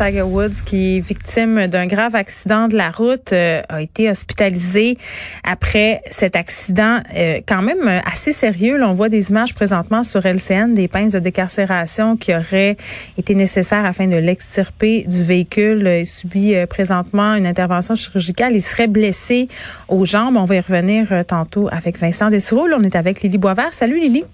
Tiger Woods, qui est victime d'un grave accident de la route, euh, a été hospitalisé après cet accident euh, quand même assez sérieux. On voit des images présentement sur LCN, des pinces de décarcération qui auraient été nécessaires afin de l'extirper du véhicule. Il subit euh, présentement une intervention chirurgicale. Il serait blessé aux jambes. On va y revenir tantôt avec Vincent Dessureau. Là, on est avec Lily Boisvert. Salut Lily.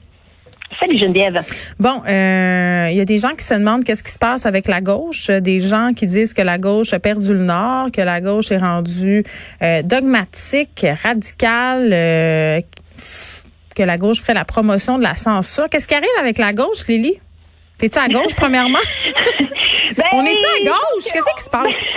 Salut Geneviève. Bon, euh, il y a des gens qui se demandent qu'est-ce qui se passe avec la gauche, des gens qui disent que la gauche a perdu le nord, que la gauche est rendue euh, dogmatique, radicale, euh, que la gauche ferait la promotion de la censure. Qu'est-ce qui arrive avec la gauche, Lily? T'es-tu à gauche, premièrement? Ben, On est-tu à gauche? Qu'est-ce qui se passe?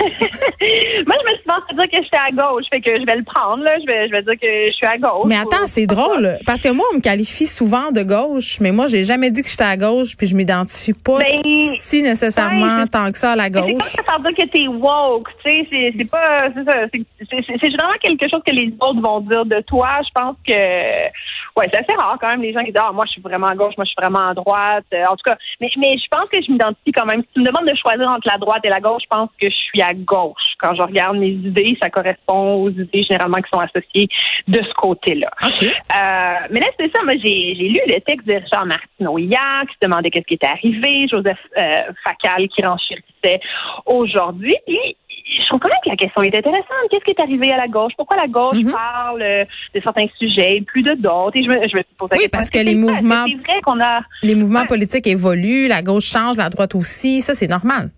Moi, je me suis pensé dire que j'étais à gauche. Fait que je vais le prendre, là. Je vais, je vais dire que je suis à gauche. Mais attends, c'est drôle. Parce que moi, on me qualifie souvent de gauche, mais moi, j'ai jamais dit que j'étais à gauche, puis je m'identifie pas Ben, si nécessairement ouais, tant que ça à la C'est pas gauche. que ça dire que t'es woke, tu sais, c'est pas, c'est ça, c'est généralement quelque chose que les autres vont dire de toi. Je pense que, ouais, c'est assez rare quand même les gens qui disent, ah, moi je suis vraiment à gauche, moi je suis vraiment à droite. Euh, en tout cas, mais, mais je pense que je m'identifie quand même. Si tu me demandes de choisir entre la droite et la gauche, je pense que je suis à gauche. Quand je regarde mes idées, ça correspond aux idées généralement qui sont associées de ce côté-là. Euh, mais là, c'est ça. Moi, j'ai j'ai lu le texte de Richard Martineau hier, qui se demandait qu'est-ce qui était arrivé. Joseph euh, Facal qui renchérissait aujourd'hui. Puis, je trouve quand même que la question est intéressante. Qu'est-ce qui est arrivé à la gauche? Pourquoi la gauche Mhm. parle euh, de certains sujets, plus de d'autres? Et je me, je me pose la Oui, question, parce que les mouvements- C'est vrai qu'on a... Les mouvements Ouais. politiques évoluent, la gauche change, la droite aussi. Ça, c'est normal.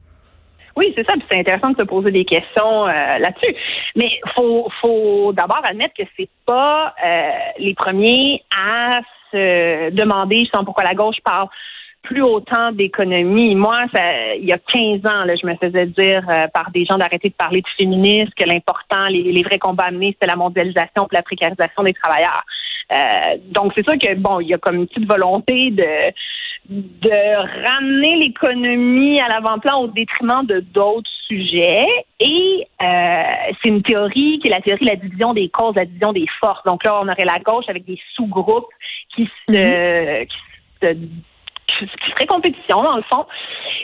Oui, c'est ça. puis C'est intéressant de se poser des questions euh, là-dessus. Mais faut, faut d'abord admettre que c'est pas euh, les premiers à se demander justement pourquoi la gauche parle plus autant d'économie. Moi, ça, il y a 15 ans, là, je me faisais dire euh, par des gens d'arrêter de parler de féminisme, que l'important, les, les vrais combats à mener, c'était la mondialisation et la précarisation des travailleurs. Euh, donc, c'est sûr que, bon, il y a comme une petite volonté de de ramener l'économie à l'avant-plan au détriment de d'autres sujets. Et euh, c'est une théorie qui est la théorie de la division des causes, la division des forces. Donc là, on aurait la gauche avec des sous-groupes qui se, qui se qui ferait compétition dans le fond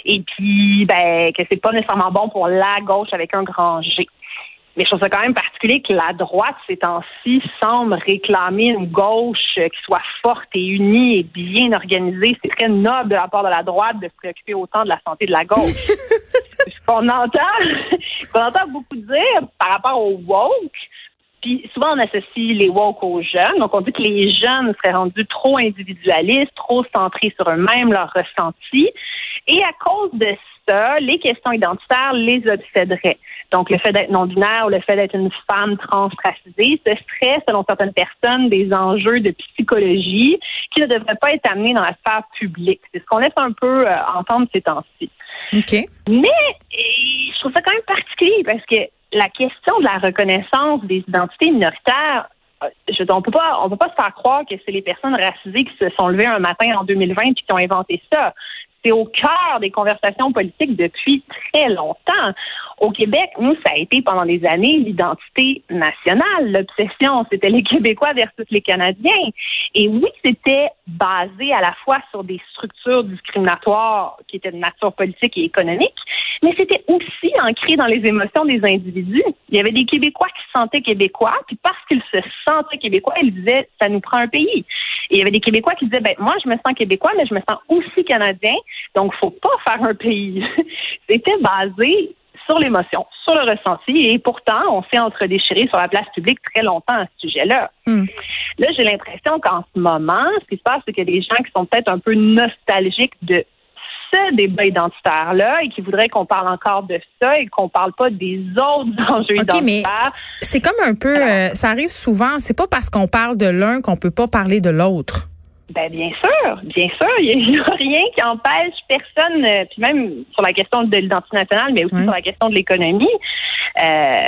et puis ben que c'est pas nécessairement bon pour la gauche avec un grand G. Mais je trouve ça quand même particulier que la droite, ces temps-ci, semble réclamer une gauche qui soit forte et unie et bien organisée. C'est très noble de la part de la droite de se préoccuper autant de la santé de la gauche. ce qu'on entend, qu'on entend beaucoup dire par rapport au woke, puis souvent on associe les woke aux jeunes. Donc on dit que les jeunes seraient rendus trop individualistes, trop centrés sur eux-mêmes, leurs ressentis. Et à cause de ça, les questions identitaires les obséderaient. Donc, le fait d'être non-binaire ou le fait d'être une femme transracisée, ce serait, selon certaines personnes, des enjeux de psychologie qui ne devraient pas être amenés dans la sphère publique. C'est ce qu'on laisse un peu euh, entendre ces temps-ci. OK. Mais et, je trouve ça quand même particulier parce que la question de la reconnaissance des identités minoritaires, euh, je, on peut pas, on peut pas se faire croire que c'est les personnes racisées qui se sont levées un matin en 2020 et qui ont inventé ça. C'est au cœur des conversations politiques depuis très longtemps. Au Québec, nous, ça a été pendant des années l'identité nationale. L'obsession, c'était les Québécois versus les Canadiens. Et oui, c'était basé à la fois sur des structures discriminatoires qui étaient de nature politique et économique, mais c'était aussi ancré dans les émotions des individus. Il y avait des Québécois qui se sentaient québécois, puis parce qu'ils se sentaient québécois, ils disaient ça nous prend un pays. Et il y avait des Québécois qui disaient ben moi je me sens québécois, mais je me sens aussi canadien, donc faut pas faire un pays. c'était basé sur l'émotion, sur le ressenti, et pourtant on s'est entre-déchiré sur la place publique très longtemps à ce sujet-là. Hmm. Là, j'ai l'impression qu'en ce moment, ce qui se passe, c'est qu'il y a des gens qui sont peut-être un peu nostalgiques de ce débat identitaire-là et qui voudraient qu'on parle encore de ça et qu'on parle pas des autres enjeux OK, mais identitaires. c'est comme un peu, euh, ça arrive souvent, c'est pas parce qu'on parle de l'un qu'on peut pas parler de l'autre. Ben bien sûr, bien sûr, il n'y a, rien qui empêche personne, euh, puis même sur la question de l'identité nationale, mais aussi sur la question de l'économie, euh,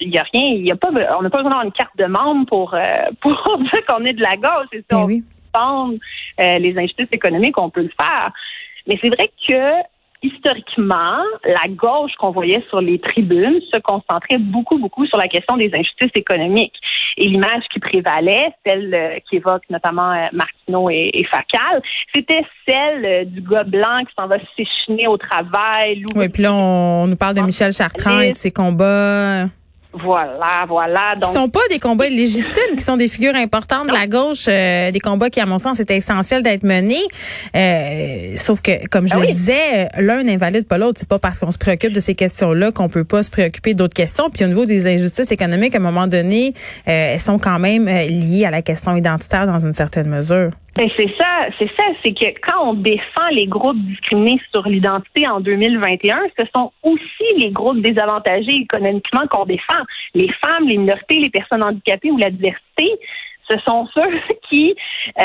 il n'y a rien, il y a pas, on n'a pas besoin d'avoir une carte de membre pour euh, pour dire qu'on est de la gauche. Et si Ben on oui. les injustices économiques, on peut le faire. Mais c'est vrai que historiquement, la gauche qu'on voyait sur les tribunes se concentrait beaucoup, beaucoup sur la question des injustices économiques. Et l'image qui prévalait, celle euh, qui évoque notamment euh, Martineau et, et Facal, c'était celle euh, du gars blanc qui s'en va s'échiner au travail. Oui, puis là, on, nous parle de Michel Chartrand et de ses combats. Voilà, voilà. Donc, qui sont pas des combats légitimes, qui sont des figures importantes de la gauche, euh, des combats qui, à mon sens, étaient essentiels d'être menés. Euh, sauf que, comme je ah le disais, l'un n'invalide pas l'autre. C'est pas parce qu'on se préoccupe de ces questions-là qu'on peut pas se préoccuper d'autres questions. Puis au niveau des injustices économiques, à un moment donné, euh, elles sont quand même liées à la question identitaire dans une certaine mesure. Ben c'est ça, c'est ça, c'est que quand on défend les groupes discriminés sur l'identité en 2021, ce sont aussi les groupes désavantagés économiquement qu'on défend. Les femmes, les minorités, les personnes handicapées ou la diversité ce sont ceux qui euh,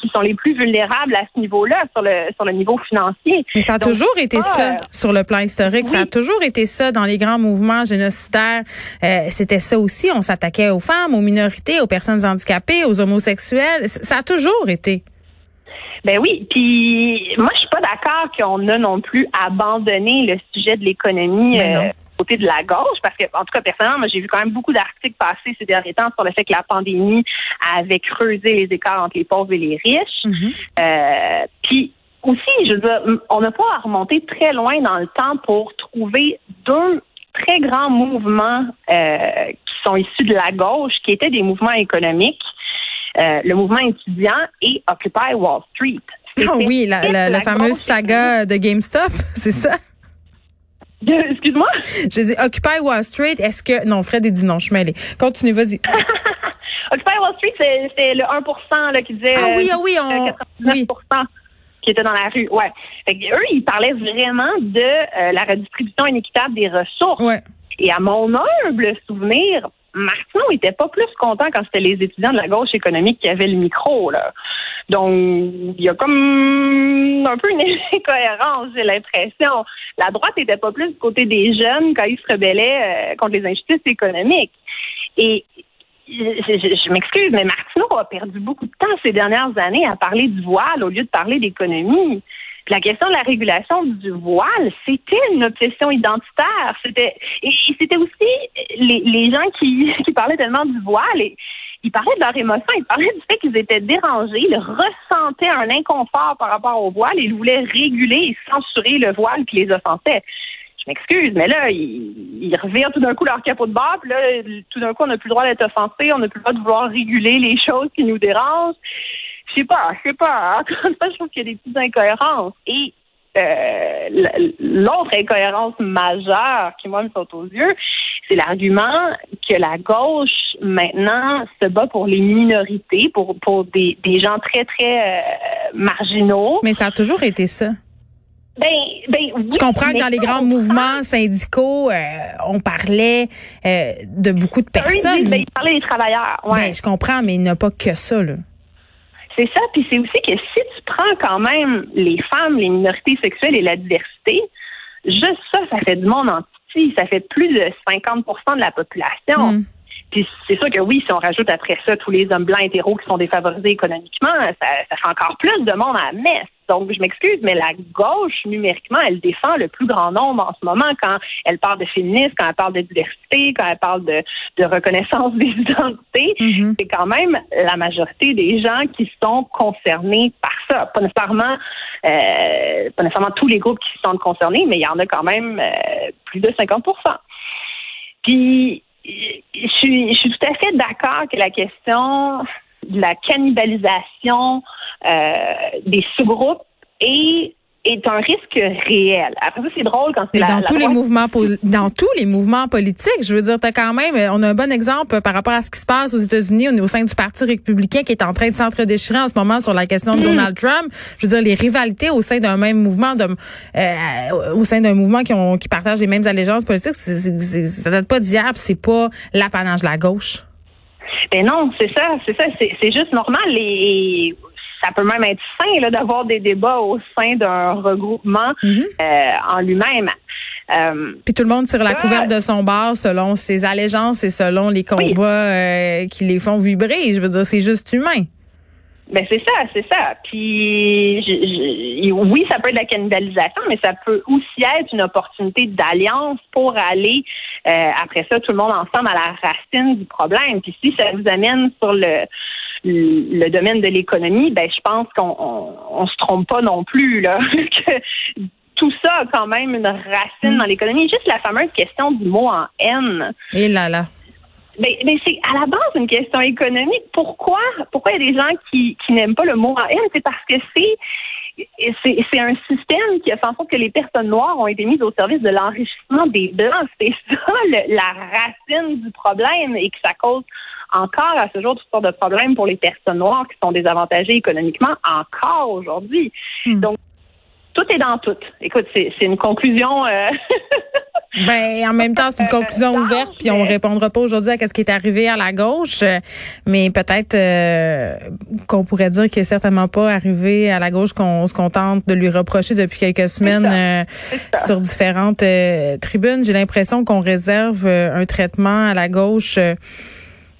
qui sont les plus vulnérables à ce niveau-là, sur le sur le niveau financier. Mais ça a toujours été ça euh, sur le plan historique. Ça a toujours été ça dans les grands mouvements génocidaires. Euh, C'était ça aussi. On s'attaquait aux femmes, aux minorités, aux personnes handicapées, aux homosexuels. Ça a toujours été. Ben oui, puis moi je suis pas d'accord qu'on a non plus abandonné le sujet de l'économie euh, côté de la gauche, parce que, en tout cas, personnellement, moi, j'ai vu quand même beaucoup d'articles passer ces derniers temps sur le fait que la pandémie avait creusé les écarts entre les pauvres et les riches. Mm-hmm. Euh, puis aussi, je veux dire, on n'a pas à remonter très loin dans le temps pour trouver deux très grands mouvements euh, qui sont issus de la gauche, qui étaient des mouvements économiques. Euh, le mouvement étudiant et Occupy Wall Street. Ah oui, la, la fameuse saga de GameStop, c'est ça? Excuse-moi? J'ai dit Occupy Wall Street. Est-ce que. Non, Fred a dit non, je suis mêlée. Continue, vas-y. Occupy Wall Street, c'est le 1 là, qui disait. Ah oui, ah oui, on. 99 qui était dans la rue. Ouais. eux, ils parlaient vraiment de euh, la redistribution inéquitable des ressources. Ouais. Et à mon humble souvenir, Martineau était pas plus content quand c'était les étudiants de la gauche économique qui avaient le micro. Là. Donc, il y a comme un peu une incohérence, j'ai l'impression. La droite n'était pas plus du côté des jeunes quand ils se rebellaient euh, contre les injustices économiques. Et je, m'excuse, mais Martineau a perdu beaucoup de temps ces dernières années à parler du voile au lieu de parler d'économie. La question de la régulation du voile, c'était une obsession identitaire. C'était et c'était aussi les, gens qui, parlaient tellement du voile et ils parlaient de leur émotion, ils parlaient du fait qu'ils étaient dérangés, ils ressentaient un inconfort par rapport au voile et ils voulaient réguler et censurer le voile qui les offensait. Je m'excuse, mais là, ils, ils revirent tout d'un coup leur capot de bas, puis là, tout d'un coup, on n'a plus le droit d'être offensé, on n'a plus le droit de vouloir réguler les choses qui nous dérangent. Je sais pas, je sais pas. Encore une fois, je trouve qu'il y a des petites incohérences. Et euh, l'autre incohérence majeure qui, moi, me saute aux yeux, c'est l'argument que la gauche, maintenant, se bat pour les minorités, pour, pour des, des gens très, très euh, marginaux. Mais ça a toujours été ça. Ben, ben, oui, je comprends que dans les grands mouvements syndicaux, euh, on parlait euh, de beaucoup de personnes. Ben, ils parlaient des travailleurs. Ouais. Ben, je comprends, mais il n'y a pas que ça. Là. C'est ça, puis c'est aussi que si tu prends quand même les femmes, les minorités sexuelles et la diversité, juste ça, ça fait du monde en petit. Ça fait plus de 50% de la population. Mm. Puis c'est sûr que oui, si on rajoute après ça tous les hommes blancs hétéros qui sont défavorisés économiquement, ça, ça fait encore plus de monde à la messe. Donc, je m'excuse, mais la gauche, numériquement, elle défend le plus grand nombre en ce moment quand elle parle de féminisme, quand elle parle de diversité, quand elle parle de, de reconnaissance des identités. Mm-hmm. C'est quand même la majorité des gens qui sont concernés par ça. Pas nécessairement, euh, pas nécessairement tous les groupes qui sont concernés, mais il y en a quand même euh, plus de 50% Puis, je suis, je suis tout à fait d'accord que la question la cannibalisation euh, des sous-groupes est est un risque réel. Après ça, c'est drôle quand c'est dans tous les mouvements dans tous les mouvements politiques, je veux dire, t'as quand même, on a un bon exemple par rapport à ce qui se passe aux États-Unis, au sein du Parti républicain qui est en train de s'entre-déchirer en ce moment sur la question de mm. Donald Trump. Je veux dire, les rivalités au sein d'un même mouvement, de, euh, au sein d'un mouvement qui ont qui partagent les mêmes allégeances politiques, c'est, c'est, ça date pas d'hier, c'est pas l'apanage de la gauche. Ben non, c'est ça, c'est ça, c'est, juste normal. Et ça peut même être sain d'avoir des débats au sein d'un regroupement mm-hmm. euh, en lui-même. Euh, Puis tout le monde tire la couverte de son bar selon ses allégeances et selon les combats euh, qui les font vibrer. Je veux dire, c'est juste humain. Ben c'est ça, c'est ça. Puis je, oui, ça peut être de la cannibalisation, mais ça peut aussi être une opportunité d'alliance pour aller euh, après ça tout le monde ensemble à la racine du problème. Puis si ça vous amène sur le le domaine de l'économie, ben je pense qu'on on, se trompe pas non plus là. que tout ça a quand même une racine mm. dans l'économie. Juste la fameuse question du mot en N. Et là là. Ben, ben, c'est à la base une question économique. Pourquoi pourquoi il y a des gens qui, qui n'aiment pas le mot N? C'est parce que c'est c'est un système qui a fait en sorte que les personnes noires ont été mises au service de l'enrichissement des blancs. C'est ça la racine du problème et que ça cause encore à ce jour toutes sortes de problèmes pour les personnes noires qui sont désavantagées économiquement encore aujourd'hui. Hmm. Donc tout est dans tout. Écoute, c'est une conclusion. Euh... ben, en même temps, c'est une conclusion ouverte, puis on répondra pas aujourd'hui à ce qui est arrivé à la gauche, mais peut-être euh, qu'on pourrait dire qu'il est certainement pas arrivé à la gauche qu'on se contente de lui reprocher depuis quelques semaines euh, sur différentes euh, tribunes. J'ai l'impression qu'on réserve un traitement à la gauche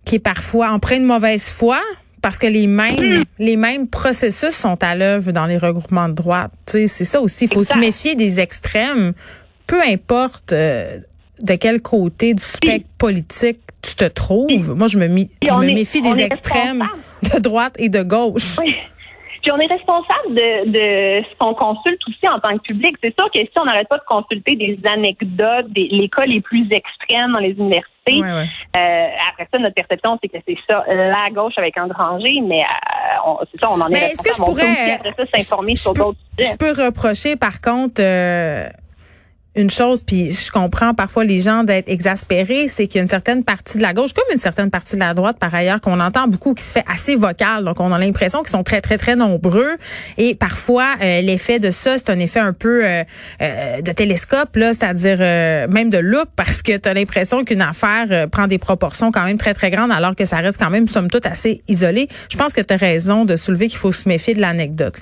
qui est parfois empreint de mauvaise foi parce que les mêmes, hmm. les mêmes processus sont à l'œuvre dans les regroupements de droite. C'est ça aussi. Il faut se méfier des extrêmes, peu importe euh, de quel côté du spectre politique tu te trouves. Moi, je me, je me méfie des extrêmes de droite et de gauche. Puis on est responsable de, de ce qu'on consulte aussi en tant que public. C'est sûr que si on n'arrête pas de consulter des anecdotes, des, les cas les plus extrêmes dans les universités, euh, après ça, notre perception, c'est que c'est ça, la gauche avec un grand G, mais euh, c'est ça, on en est, est-ce que je pourrais, après ça, s'informer sur d'autres sujets. Je peux reprocher, par contre, euh, une chose, puis je comprends parfois les gens d'être exaspérés, c'est qu'il y a une certaine partie de la gauche, comme une certaine partie de la droite par ailleurs, qu'on entend beaucoup, qui se fait assez vocal. Donc, on a l'impression qu'ils sont très, très, très nombreux. Et parfois, euh, l'effet de ça, c'est un effet un peu euh, euh, de télescope, là, c'est-à-dire même de loupe, parce que tu as l'impression qu'une affaire prend des proportions quand même très, très grandes, alors que ça reste quand même, somme toute, assez isolé. Je pense que tu as raison de soulever qu'il faut se méfier de l'anecdote.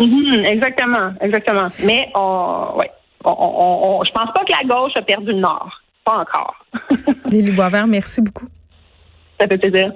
Mm-hmm, exactement, exactement. Mais, on, ouais on, on, je pense pas que la gauche a perdu le nord. Pas encore. Lily Boisvert, merci beaucoup. Ça fait plaisir.